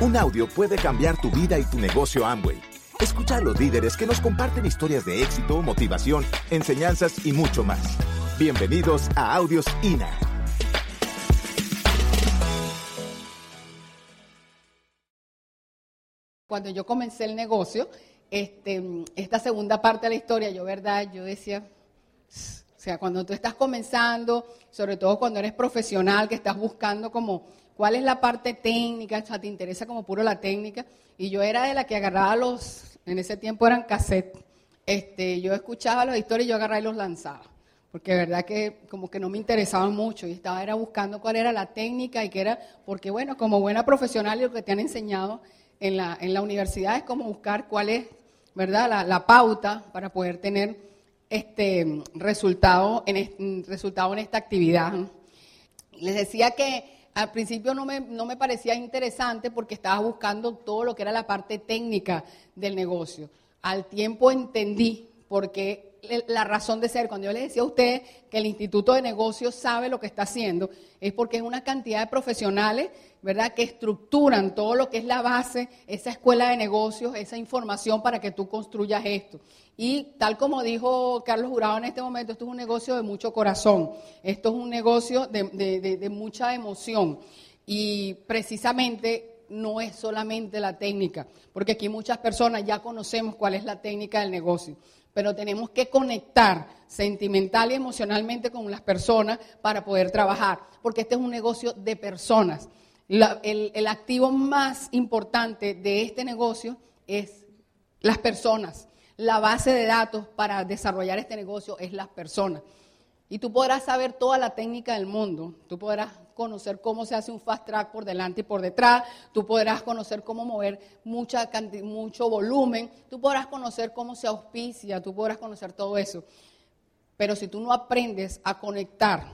Un audio puede cambiar tu vida y tu negocio Amway. Escucha a los líderes que nos comparten historias de éxito, motivación, enseñanzas y mucho más. Bienvenidos a Audios INA. Cuando yo comencé el negocio, este, esta segunda parte de la historia, yo verdad, yo decía, o sea, cuando tú estás comenzando, sobre todo cuando eres profesional, que estás buscando como cuál es la parte técnica, o sea, te interesa como puro la técnica, y yo era de la que agarraba los, en ese tiempo eran cassettes, este, yo escuchaba las historias y yo agarraba y los lanzaba, porque de verdad que como que no me interesaban mucho, y estaba era buscando cuál era la técnica y qué era, porque bueno, como buena profesional y lo que te han enseñado en la, en la universidad es como buscar cuál es, ¿verdad?, la, pauta para poder tener este resultado en, resultado en esta actividad. Les decía que al principio no me, no me parecía interesante porque estaba buscando todo lo que era la parte técnica del negocio. Al tiempo entendí por qué la razón de ser. Cuando yo les decía a ustedes que el Instituto de Negocios sabe lo que está haciendo, es porque es una cantidad de profesionales, ¿verdad?, que estructuran todo lo que es la base, esa escuela de negocios, esa información para que tú construyas esto. Y tal como dijo Carlos Jurado en este momento, esto es un negocio de mucho corazón, esto es un negocio de, de mucha emoción. Y precisamente no es solamente la técnica, porque aquí muchas personas ya conocemos cuál es la técnica del negocio pero tenemos que conectar sentimental y emocionalmente con las personas para poder trabajar, porque este es un negocio de personas. El, activo más importante de este negocio es las personas. La base de datos para desarrollar este negocio es las personas. Y tú podrás saber toda la técnica del mundo, tú podrás conocer cómo se hace un fast track por delante y por detrás, tú podrás conocer cómo mover mucha mucho volumen, tú podrás conocer cómo se auspicia, tú podrás conocer todo eso. Pero si tú no aprendes a conectar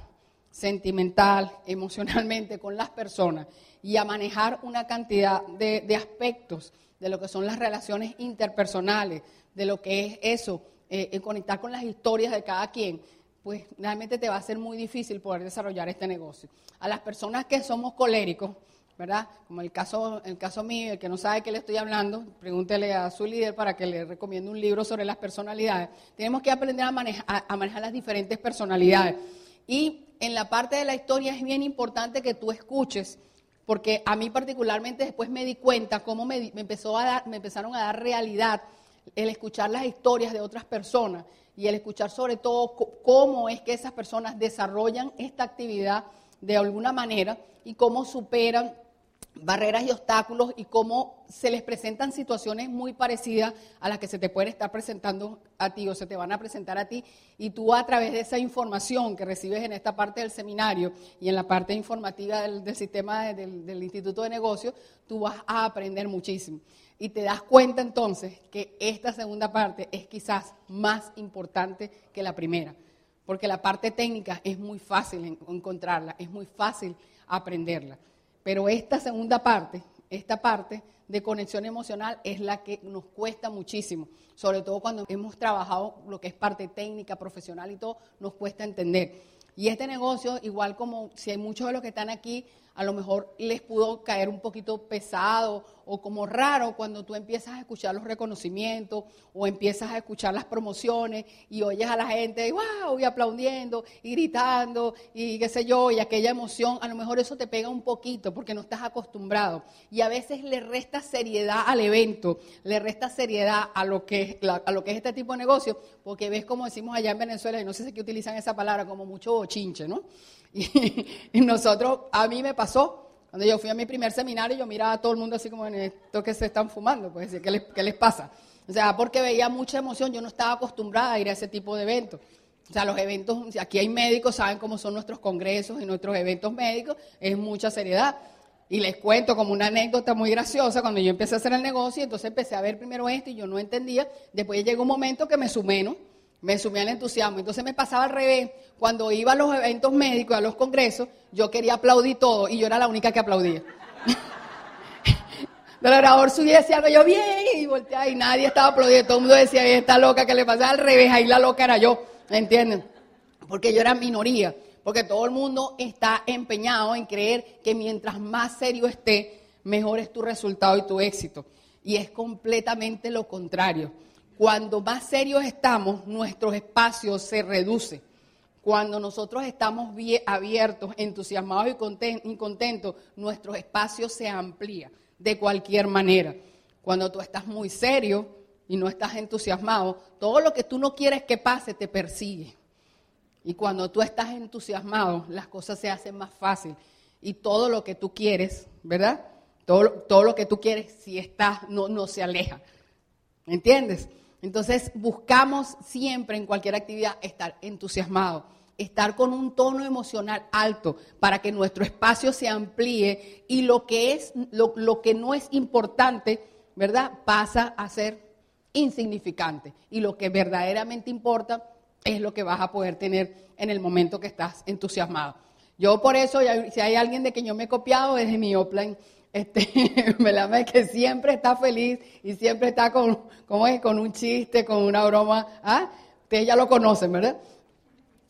sentimental, emocionalmente con las personas y a manejar una cantidad de, aspectos de lo que son las relaciones interpersonales, de lo que es eso, eh, conectar con las historias de cada quien, pues realmente te va a ser muy difícil poder desarrollar este negocio. A las personas que somos coléricos, ¿verdad? Como el caso, el caso mío, el que no sabe qué le estoy hablando, pregúntele a su líder para que le recomiende un libro sobre las personalidades. Tenemos que aprender a manejar, a manejar las diferentes personalidades. Y en la parte de la historia es bien importante que tú escuches, porque a mí particularmente después me di cuenta cómo me, me empezó a dar, me empezaron a dar realidad el escuchar las historias de otras personas y el escuchar sobre todo cómo es que esas personas desarrollan esta actividad de alguna manera y cómo superan barreras y obstáculos y cómo se les presentan situaciones muy parecidas a las que se te pueden estar presentando a ti o se te van a presentar a ti y tú a través de esa información que recibes en esta parte del seminario y en la parte informativa del, sistema del, del Instituto de Negocios, tú vas a aprender muchísimo. Y te das cuenta entonces que esta segunda parte es quizás más importante que la primera, porque la parte técnica es muy fácil encontrarla, es muy fácil aprenderla. Pero esta segunda parte, esta parte de conexión emocional es la que nos cuesta muchísimo, sobre todo cuando hemos trabajado lo que es parte técnica, profesional y todo, nos cuesta entender. Y este negocio, igual como si hay muchos de los que están aquí, a lo mejor les pudo caer un poquito pesado o como raro cuando tú empiezas a escuchar los reconocimientos o empiezas a escuchar las promociones y oyes a la gente, wow, y aplaudiendo y gritando y qué sé yo, y aquella emoción, a lo mejor eso te pega un poquito porque no estás acostumbrado. Y a veces le resta seriedad al evento, le resta seriedad a lo que, a lo que es este tipo de negocio, porque ves como decimos allá en Venezuela, y no sé si utilizan esa palabra como mucho bochinche, ¿no? Y, nosotros, a mí me pasó, cuando yo fui a mi primer seminario, yo miraba a todo el mundo así como en esto que se están fumando, pues, ¿qué les, qué les pasa? O sea, porque veía mucha emoción, yo no estaba acostumbrada a ir a ese tipo de eventos. O sea, los eventos, aquí hay médicos, saben cómo son nuestros congresos y nuestros eventos médicos, es mucha seriedad. Y les cuento como una anécdota muy graciosa, cuando yo empecé a hacer el negocio, entonces empecé a ver primero esto y yo no entendía, después llegó un momento que me sumé, ¿no? Me sumí al entusiasmo. Entonces me pasaba al revés. Cuando iba a los eventos médicos, a los congresos, yo quería aplaudir todo y yo era la única que aplaudía. El orador subía y decía algo, yo bien, y volteaba y nadie estaba aplaudiendo. Todo el mundo decía, esta loca que le pasaba al revés, ahí la loca era yo, ¿me entienden? Porque yo era minoría, porque todo el mundo está empeñado en creer que mientras más serio esté, mejor es tu resultado y tu éxito. Y es completamente lo contrario. Cuando más serios estamos, nuestros espacios se reducen. Cuando nosotros estamos abiertos, entusiasmados y contentos, nuestro espacio se amplía de cualquier manera. Cuando tú estás muy serio y no estás entusiasmado, todo lo que tú no quieres que pase te persigue. Y cuando tú estás entusiasmado, las cosas se hacen más fácil. Y todo lo que tú quieres, ¿verdad? Todo, todo lo que tú quieres, si estás, no, no se aleja. ¿Entiendes? Entonces buscamos siempre en cualquier actividad estar entusiasmado, estar con un tono emocional alto para que nuestro espacio se amplíe y lo que, es, lo, lo que no es importante, ¿verdad? Pasa a ser insignificante. Y lo que verdaderamente importa es lo que vas a poder tener en el momento que estás entusiasmado. Yo por eso, si hay alguien de que yo me he copiado, es de mi Oplan este, me que siempre está feliz y siempre está con, ¿cómo es? con un chiste, con una broma. ¿Ah? Ustedes ya lo conocen, ¿verdad?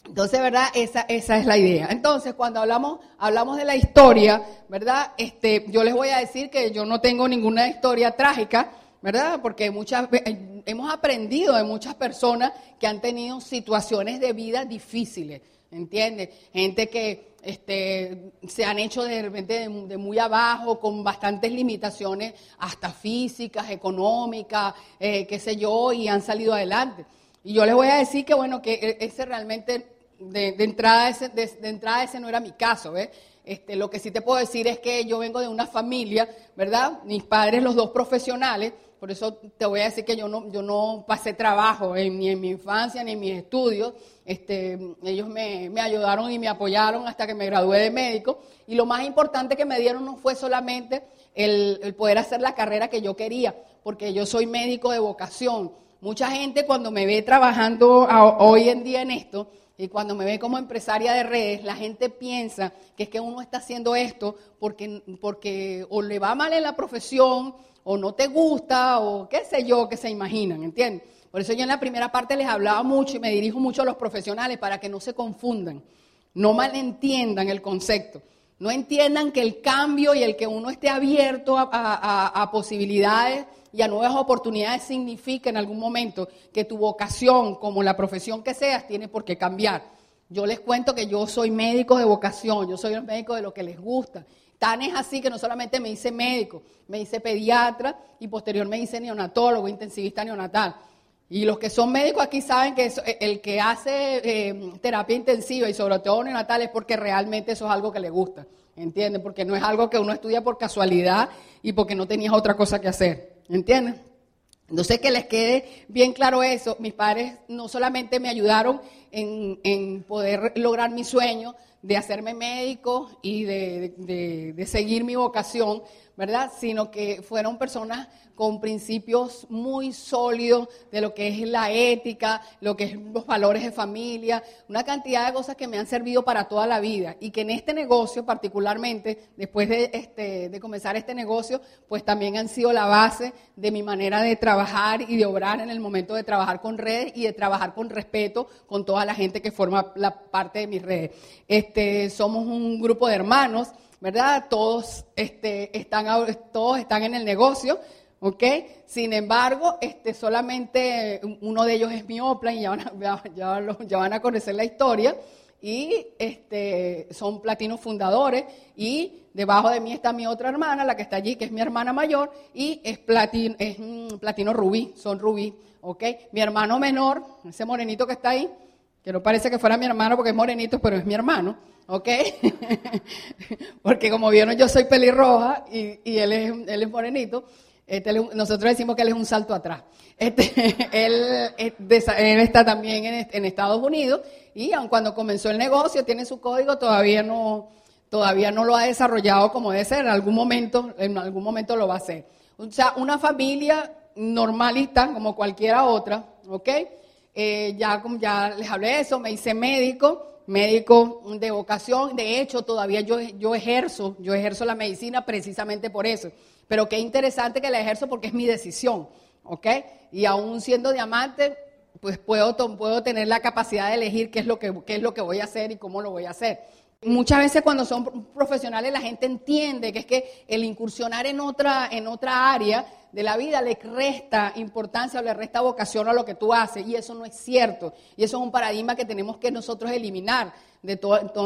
Entonces, ¿verdad? Esa, esa es la idea. Entonces, cuando hablamos, hablamos de la historia, ¿verdad? Este, yo les voy a decir que yo no tengo ninguna historia trágica, ¿verdad? Porque muchas, eh, hemos aprendido de muchas personas que han tenido situaciones de vida difíciles, ¿entiendes? Gente que este, se han hecho de repente de, muy abajo, con bastantes limitaciones, hasta físicas, económicas, eh, qué sé yo, y han salido adelante. Y yo les voy a decir que, bueno, que e, ese realmente, de, entrada, ese, de, entrada ese no era mi caso, ¿ves? Este, lo que sí te puedo decir es que yo vengo de una familia, ¿verdad? Mis padres, los dos profesionales, por eso te voy a decir que yo no, yo no pasé trabajo ni en mi infancia ni en mis estudios. Este, ellos me, ayudaron y me apoyaron hasta que me gradué de médico. Y lo más importante que me dieron no fue solamente el, poder hacer la carrera que yo quería, porque yo soy médico de vocación. Mucha gente cuando me ve trabajando hoy en día en esto, y cuando me ve como empresaria de redes, la gente piensa que es que uno está haciendo esto porque, porque o le va mal en la profesión o no te gusta o qué sé yo que se imaginan, ¿entiendes? Por eso yo en la primera parte les hablaba mucho y me dirijo mucho a los profesionales para que no se confundan, no malentiendan el concepto, no entiendan que el cambio y el que uno esté abierto a, posibilidades y a nuevas oportunidades significa en algún momento que tu vocación, como la profesión que seas, tiene por qué cambiar. Yo les cuento que yo soy médico de vocación, yo soy un médico de lo que les gusta Tan es así que no solamente me hice médico, me hice pediatra y posterior me hice neonatólogo, intensivista neonatal. Y los que son médicos aquí saben que eh, el que hace eh, terapia intensiva y sobre todo neonatal es porque realmente eso es algo que le gusta, ¿entienden? Porque no es algo que uno estudia por casualidad y porque no tenías otra cosa que hacer, ¿entienden? Entonces, que les quede bien claro eso, mis padres no solamente me ayudaron en, poder lograr mi sueño, de hacerme médico y de, seguir mi vocación, ¿verdad? Sino que fueron personas con principios muy sólidos de lo que es la ética, lo que es los valores de familia, una cantidad de cosas que me han servido para toda la vida y que en este negocio particularmente, después de, este, de comenzar este negocio, pues también han sido la base de mi manera de trabajar y de obrar en el momento de trabajar con redes y de trabajar con respeto con toda la gente que forma la parte de mis redes. Este, somos un grupo de hermanos, ¿verdad? Todos, este, están, todos están en el negocio. ¿ok? Sin embargo, este, solamente uno de ellos es mi Oplan y ya van a, ya, van a conocer la historia. Y este, son platinos fundadores. Y debajo de mí está mi otra hermana, la que está allí, que es mi hermana mayor. Y es platino, es platino rubí, son rubí, ¿ok? Mi hermano menor, ese morenito que está ahí, que no parece que fuera mi hermano porque es morenito, pero es mi hermano, ¿ok? porque como vieron, yo soy pelirroja y, y él, es, él es morenito. Este, nosotros decimos que él es un salto atrás. Este, él, está también en, Estados Unidos y aun cuando comenzó el negocio, tiene su código, todavía no, todavía no lo ha desarrollado como debe ser. En algún momento, en algún momento lo va a hacer. O sea, una familia normalista como cualquiera otra, ¿ok? Eh, ya, les hablé de eso, me hice médico, médico de vocación. De hecho, todavía yo, yo ejerzo, yo ejerzo la medicina precisamente por eso. Pero qué interesante que la ejerzo porque es mi decisión, ¿ok? Y aún siendo diamante, pues puedo, puedo tener la capacidad de elegir qué es, lo que, qué es lo que voy a hacer y cómo lo voy a hacer. Muchas veces cuando son profesionales la gente entiende que es que el incursionar en otra, en otra área de la vida le resta importancia o le resta vocación a lo que tú haces y eso no es cierto. Y eso es un paradigma que tenemos que nosotros eliminar de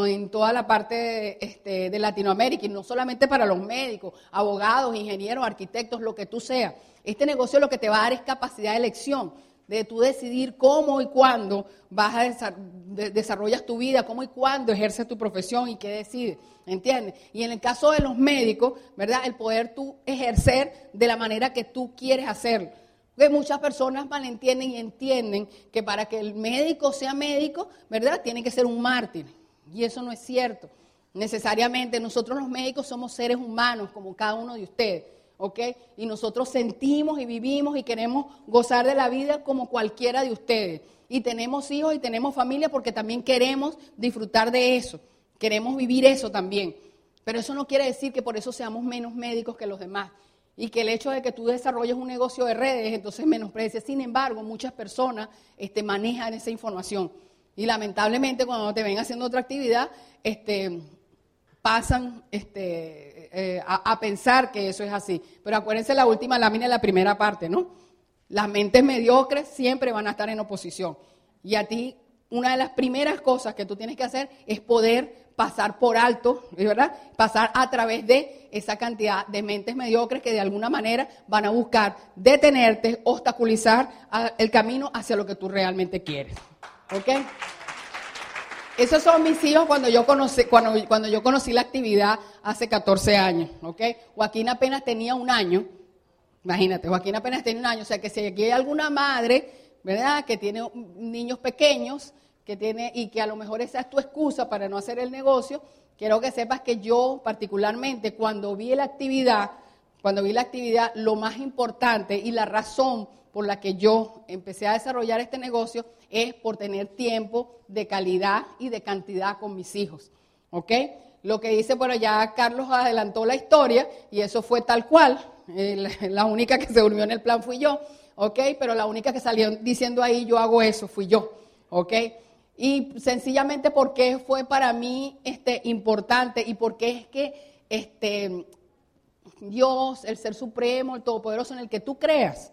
en toda la parte este, de Latinoamérica y no solamente para los médicos, abogados, ingenieros, arquitectos, lo que tú seas. Este negocio lo que te va a dar es capacidad de elección de tú decidir cómo y cuándo vas a desarrollas tu vida, cómo y cuándo ejerces tu profesión y qué decides, ¿entiendes? Y en el caso de los médicos, ¿verdad? El poder tú ejercer de la manera que tú quieres hacerlo. Porque muchas personas malentienden y entienden que para que el médico sea médico, ¿verdad? Tiene que ser un mártir. Y eso no es cierto. Necesariamente nosotros los médicos somos seres humanos como cada uno de ustedes. ¿Ok? Y nosotros sentimos y vivimos y queremos gozar de la vida como cualquiera de ustedes. Y tenemos hijos y tenemos familia porque también queremos disfrutar de eso. Queremos vivir eso también. Pero eso no quiere decir que por eso seamos menos médicos que los demás. Y que el hecho de que tú desarrolles un negocio de redes, entonces menosprecies. Sin embargo, muchas personas este, manejan esa información. Y lamentablemente cuando te ven haciendo otra actividad, este, pasan este, eh, a, pensar que eso es así. Pero acuérdense la última lámina de la primera parte, ¿no? Las mentes mediocres siempre van a estar en oposición. Y a ti, una de las primeras cosas que tú tienes que hacer es poder pasar por alto, ¿verdad? Pasar a través de esa cantidad de mentes mediocres que de alguna manera van a buscar detenerte, obstaculizar el camino hacia lo que tú realmente quieres. ¿Ok? Esos son mis hijos cuando yo conocí, cuando, cuando yo conocí la actividad hace 14 años, ¿ok? Joaquín apenas tenía un año, imagínate, Joaquín apenas tenía un año, o sea que si aquí hay alguna madre, ¿verdad?, que tiene niños pequeños, que tiene, y que a lo mejor esa es tu excusa para no hacer el negocio, quiero que sepas que yo particularmente cuando vi la actividad, cuando vi la actividad, lo más importante y la razón por la que yo empecé a desarrollar este negocio es por tener tiempo de calidad y de cantidad con mis hijos. ¿Ok? Lo que dice, bueno, ya Carlos adelantó la historia y eso fue tal cual. la única que se durmió en el plan fui yo. ¿Ok? Pero la única que salió diciendo ahí, yo hago eso, fui yo. ¿Ok? Y sencillamente porque fue para mí este, importante y porque es que este, Dios, el Ser Supremo, el Todopoderoso en el que tú creas,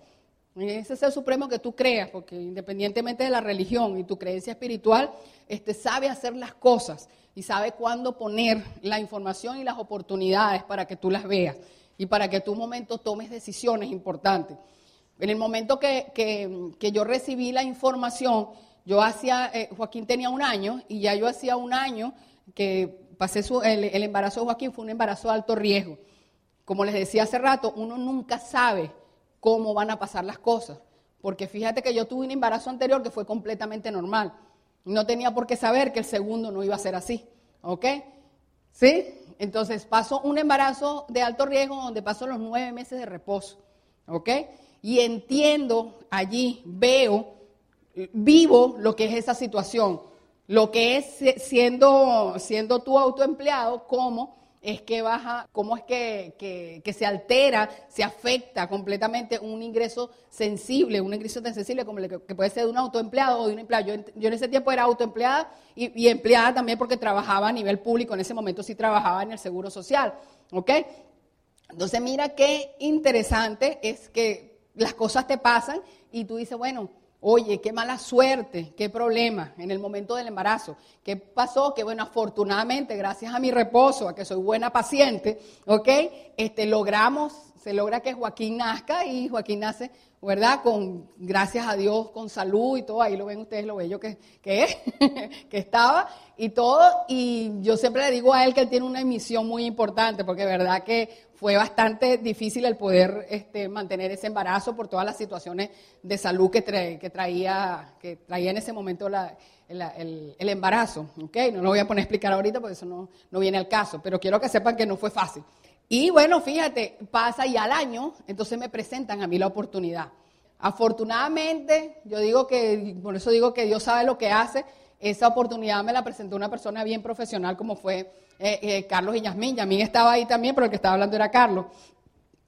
ese ser supremo que tú creas, porque independientemente de la religión y tu creencia espiritual, este, sabe hacer las cosas y sabe cuándo poner la información y las oportunidades para que tú las veas y para que tú un momento tomes decisiones importantes. En el momento que, yo recibí la información, yo hacía, eh, Joaquín tenía un año y ya yo hacía un año que pasé su, el, el embarazo de Joaquín fue un embarazo de alto riesgo. Como les decía hace rato, uno nunca sabe cómo van a pasar las cosas. Porque fíjate que yo tuve un embarazo anterior que fue completamente normal. No tenía por qué saber que el segundo no iba a ser así. ¿Ok? ¿Sí? Entonces paso un embarazo de alto riesgo donde paso los nueve meses de reposo. ¿Ok? Y entiendo allí, veo, vivo lo que es esa situación. Lo que es siendo, siendo tu autoempleado, como es que baja, cómo es que, se altera, se afecta completamente un ingreso sensible, un ingreso tan sensible como el que, puede ser de un autoempleado o de un empleado. Yo, en ese tiempo era autoempleada y, empleada también porque trabajaba a nivel público, en ese momento sí trabajaba en el Seguro Social, ¿ok? Entonces mira qué interesante es que las cosas te pasan y tú dices, bueno, Oye, qué mala suerte, qué problema en el momento del embarazo. ¿Qué pasó? Que bueno, afortunadamente, gracias a mi reposo, a que soy buena paciente, ¿ok? Este, logramos, se logra que Joaquín nazca y Joaquín nace, ¿verdad? Con, gracias a Dios, con salud y todo, ahí lo ven ustedes lo bello que, que, que estaba y todo. Y yo siempre le digo a él que él tiene una emisión muy importante, porque verdad que fue bastante difícil el poder este, mantener ese embarazo por todas las situaciones de salud que, que, traía, que traía en ese momento el, embarazo. ¿okay? No lo voy a poner a explicar ahorita porque eso no, no viene al caso, pero quiero que sepan que no fue fácil. Y bueno, fíjate, pasa y al año, entonces me presentan a mí la oportunidad. Afortunadamente, yo digo que, por eso digo que Dios sabe lo que hace, esa oportunidad me la presentó una persona bien profesional como fue eh, eh, Carlos y Yasmín. Yasmín estaba ahí también, pero el que estaba hablando era Carlos.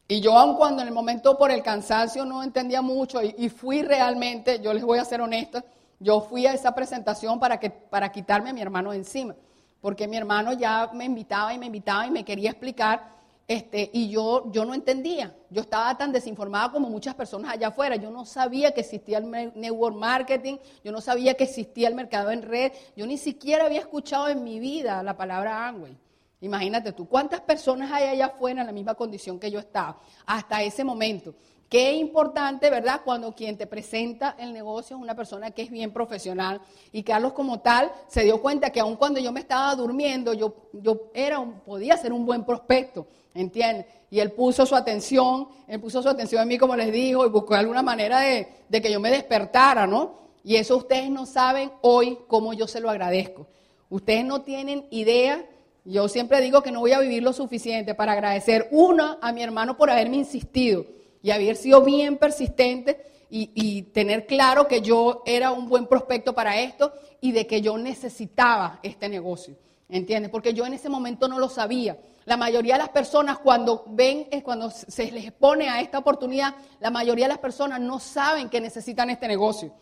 Y yo, aun cuando en el momento por el cansancio no entendía mucho y, fui realmente, yo les voy a ser honesta, yo fui a esa presentación para, que, para quitarme a mi hermano de encima. porque mi hermano ya me invitaba y me invitaba y me quería explicar, este, y yo, yo no entendía. Yo estaba tan desinformada como muchas personas allá afuera. Yo no sabía que existía el network marketing, yo no sabía que existía el mercado en red, yo ni siquiera había escuchado en mi vida la palabra Amway. Imagínate tú, ¿cuántas personas hay allá afuera en la misma condición que yo estaba hasta ese momento? Qué importante, ¿verdad? Cuando quien te presenta el negocio es una persona que es bien profesional. Y Carlos como tal se dio cuenta que aun cuando yo me estaba durmiendo, yo, yo era un, podía ser un buen prospecto, ¿entiendes? Y él puso su atención, él puso su atención en mí, como les dijo, y buscó alguna manera de, de que yo me despertara, ¿no? Y eso ustedes no saben hoy cómo yo se lo agradezco. Ustedes no tienen idea yo siempre digo que no voy a vivir lo suficiente para agradecer, una, a mi hermano por haberme insistido y haber sido bien persistente y, tener claro que yo era un buen prospecto para esto y de que yo necesitaba este negocio. ¿Entiendes? Porque yo en ese momento no lo sabía. La mayoría de las personas cuando ven, cuando se les expone a esta oportunidad, la mayoría de las personas no saben que necesitan este negocio.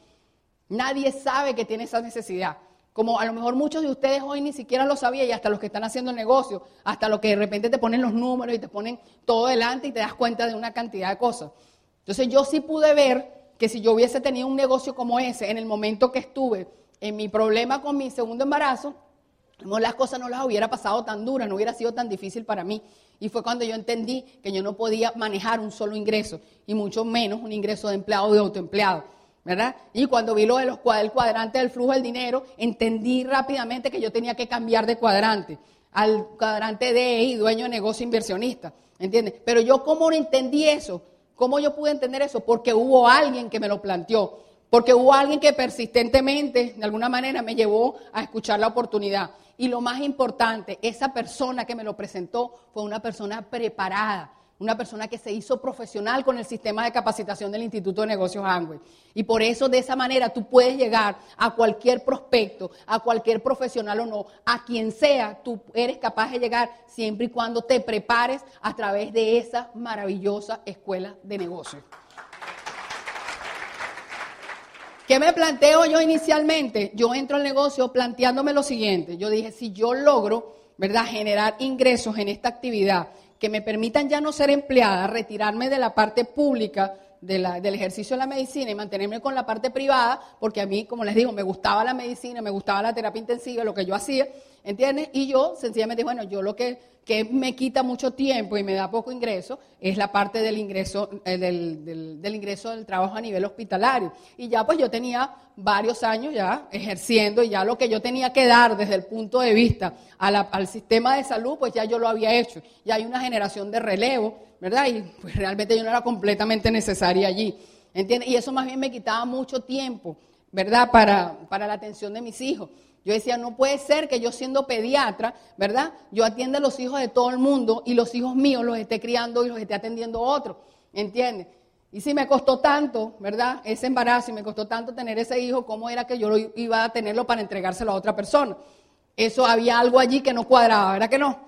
Nadie sabe que tiene esa necesidad. Como a lo mejor muchos de ustedes hoy ni siquiera lo sabían y hasta los que están haciendo el negocio, hasta los que de repente te ponen los números y te ponen todo delante y te das cuenta de una cantidad de cosas. Entonces yo sí pude ver que si yo hubiese tenido un negocio como ese en el momento que estuve en mi problema con mi segundo embarazo, las cosas no las hubiera pasado tan duras, no hubiera sido tan difícil para mí. Y fue cuando yo entendí que yo no podía manejar un solo ingreso, y mucho menos un ingreso de empleado o de autoempleado. ¿Verdad? Y cuando vi lo de los el cuadrante del flujo del dinero, entendí rápidamente que yo tenía que cambiar de cuadrante al cuadrante de y dueño de negocio inversionista, ¿entiendes? Pero yo cómo entendí eso, cómo yo pude entender eso, porque hubo alguien que me lo planteó, porque hubo alguien que persistentemente, de alguna manera, me llevó a escuchar la oportunidad. Y lo más importante, esa persona que me lo presentó fue una persona preparada, una persona que se hizo profesional con el sistema de capacitación del Instituto de Negocios Angüe. Y por eso de esa manera tú puedes llegar a cualquier prospecto, a cualquier profesional o no, a quien sea, tú eres capaz de llegar siempre y cuando te prepares a través de esa maravillosa escuela de negocios. ¿Qué me planteo yo inicialmente? Yo entro al negocio planteándome lo siguiente. Yo dije, si yo logro, ¿verdad?, generar ingresos en esta actividad que me permitan ya no ser empleada, retirarme de la parte pública del ejercicio de la medicina y mantenerme con la parte privada, porque a mí, como les digo, me gustaba la medicina, me gustaba la terapia intensiva, lo que yo hacía, ¿entiendes? Y yo sencillamente, bueno, yo lo que, que me quita mucho tiempo y me da poco ingreso es la parte del ingreso, eh, del, del, ingreso del trabajo a nivel hospitalario. Y ya pues yo tenía varios años ya ejerciendo y ya lo que yo tenía que dar desde el punto de vista al sistema de salud, pues ya yo lo había hecho. Ya hay una generación de relevo, ¿verdad? Y pues realmente yo no era completamente necesaria allí, ¿entiendes? Y eso más bien me quitaba mucho tiempo, ¿verdad? Para, para la atención de mis hijos. Yo decía, no puede ser que yo siendo pediatra, ¿verdad? Yo atienda a los hijos de todo el mundo y los hijos míos los esté criando y los esté atendiendo otros, ¿entiendes? Y si me costó tanto, ¿verdad? Ese embarazo y me costó tanto tener ese hijo, ¿cómo era que yo lo iba a tenerlo para entregárselo a otra persona? Eso había algo allí que no cuadraba, ¿verdad que no?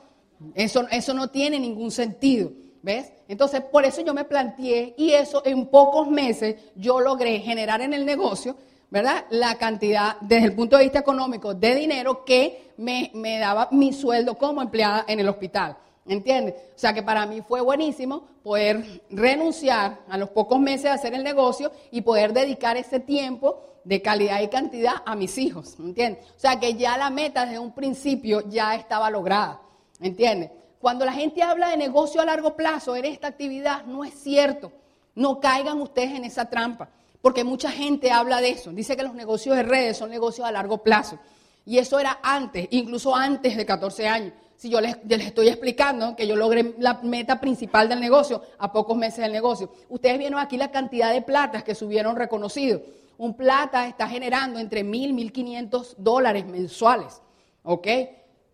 Eso, eso no tiene ningún sentido, ¿ves? Entonces, por eso yo me planteé y eso en pocos meses yo logré generar en el negocio, ¿verdad? La cantidad, desde el punto de vista económico, de dinero que me, me daba mi sueldo como empleada en el hospital. ¿Entiendes? O sea que para mí fue buenísimo poder renunciar a los pocos meses de hacer el negocio y poder dedicar ese tiempo de calidad y cantidad a mis hijos. ¿Entiendes? O sea que ya la meta desde un principio ya estaba lograda. ¿Entiendes? Cuando la gente habla de negocio a largo plazo en esta actividad, no es cierto. No caigan ustedes en esa trampa. Porque mucha gente habla de eso. Dice que los negocios de redes son negocios a largo plazo. Y eso era antes, incluso antes de 14 años si yo les, estoy explicando que yo logré la meta principal del negocio a pocos meses del negocio. Ustedes vieron aquí la cantidad de platas que subieron reconocidos. Un plata está generando entre mil, mil quinientos dólares mensuales. ¿Ok?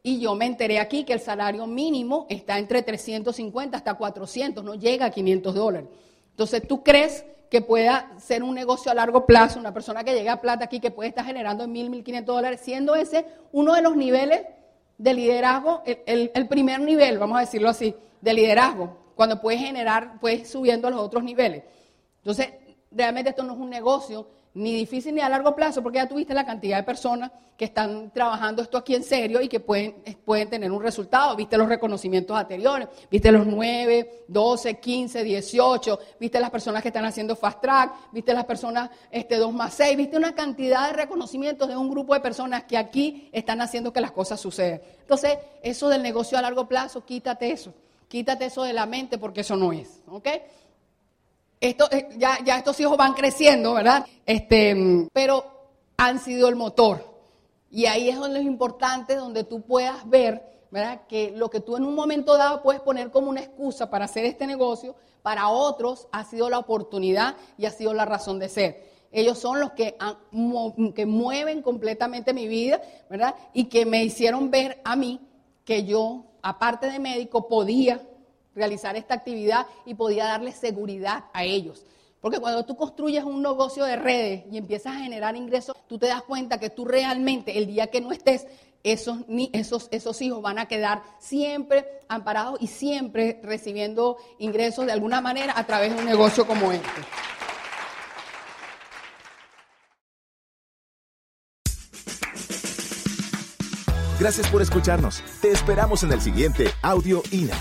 Y yo me enteré aquí que el salario mínimo está entre 350 hasta 400, no llega a 500 dólares. Entonces, ¿tú crees que pueda ser un negocio a largo plazo, una persona que llegue a plata aquí que puede estar generando mil, mil quinientos dólares, siendo ese uno de los niveles de liderazgo, el, primer nivel, vamos a decirlo así, de liderazgo, cuando puedes generar, puedes subiendo a los otros niveles. Entonces, realmente esto no es un negocio ni difícil ni a largo plazo, porque ya tuviste la cantidad de personas que están trabajando esto aquí en serio y que pueden, pueden tener un resultado. Viste los reconocimientos anteriores, viste los 9, 12, 15, 18, viste las personas que están haciendo fast track, viste las personas este, 2 más 6, viste una cantidad de reconocimientos de un grupo de personas que aquí están haciendo que las cosas sucedan. Entonces, eso del negocio a largo plazo, quítate eso, quítate eso de la mente porque eso no es, ¿ok? Esto, eh, ya, ya estos hijos van creciendo, ¿verdad? Este, pero han sido el motor. Y ahí es donde es importante, donde tú puedas ver, ¿verdad? Que lo que tú en un momento dado puedes poner como una excusa para hacer este negocio, para otros ha sido la oportunidad y ha sido la razón de ser. Ellos son los que, que mueven completamente mi vida, ¿verdad? Y que me hicieron ver a mí que yo, aparte de médico, podía realizar esta actividad y podía darle seguridad a ellos. Porque cuando tú construyes un negocio de redes y empiezas a generar ingresos, tú te das cuenta que tú realmente, el día que no estés, esos, esos, esos hijos van a quedar siempre amparados y siempre recibiendo ingresos de alguna manera a través de un negocio como este. Gracias por escucharnos. Te esperamos en el siguiente Audio INA.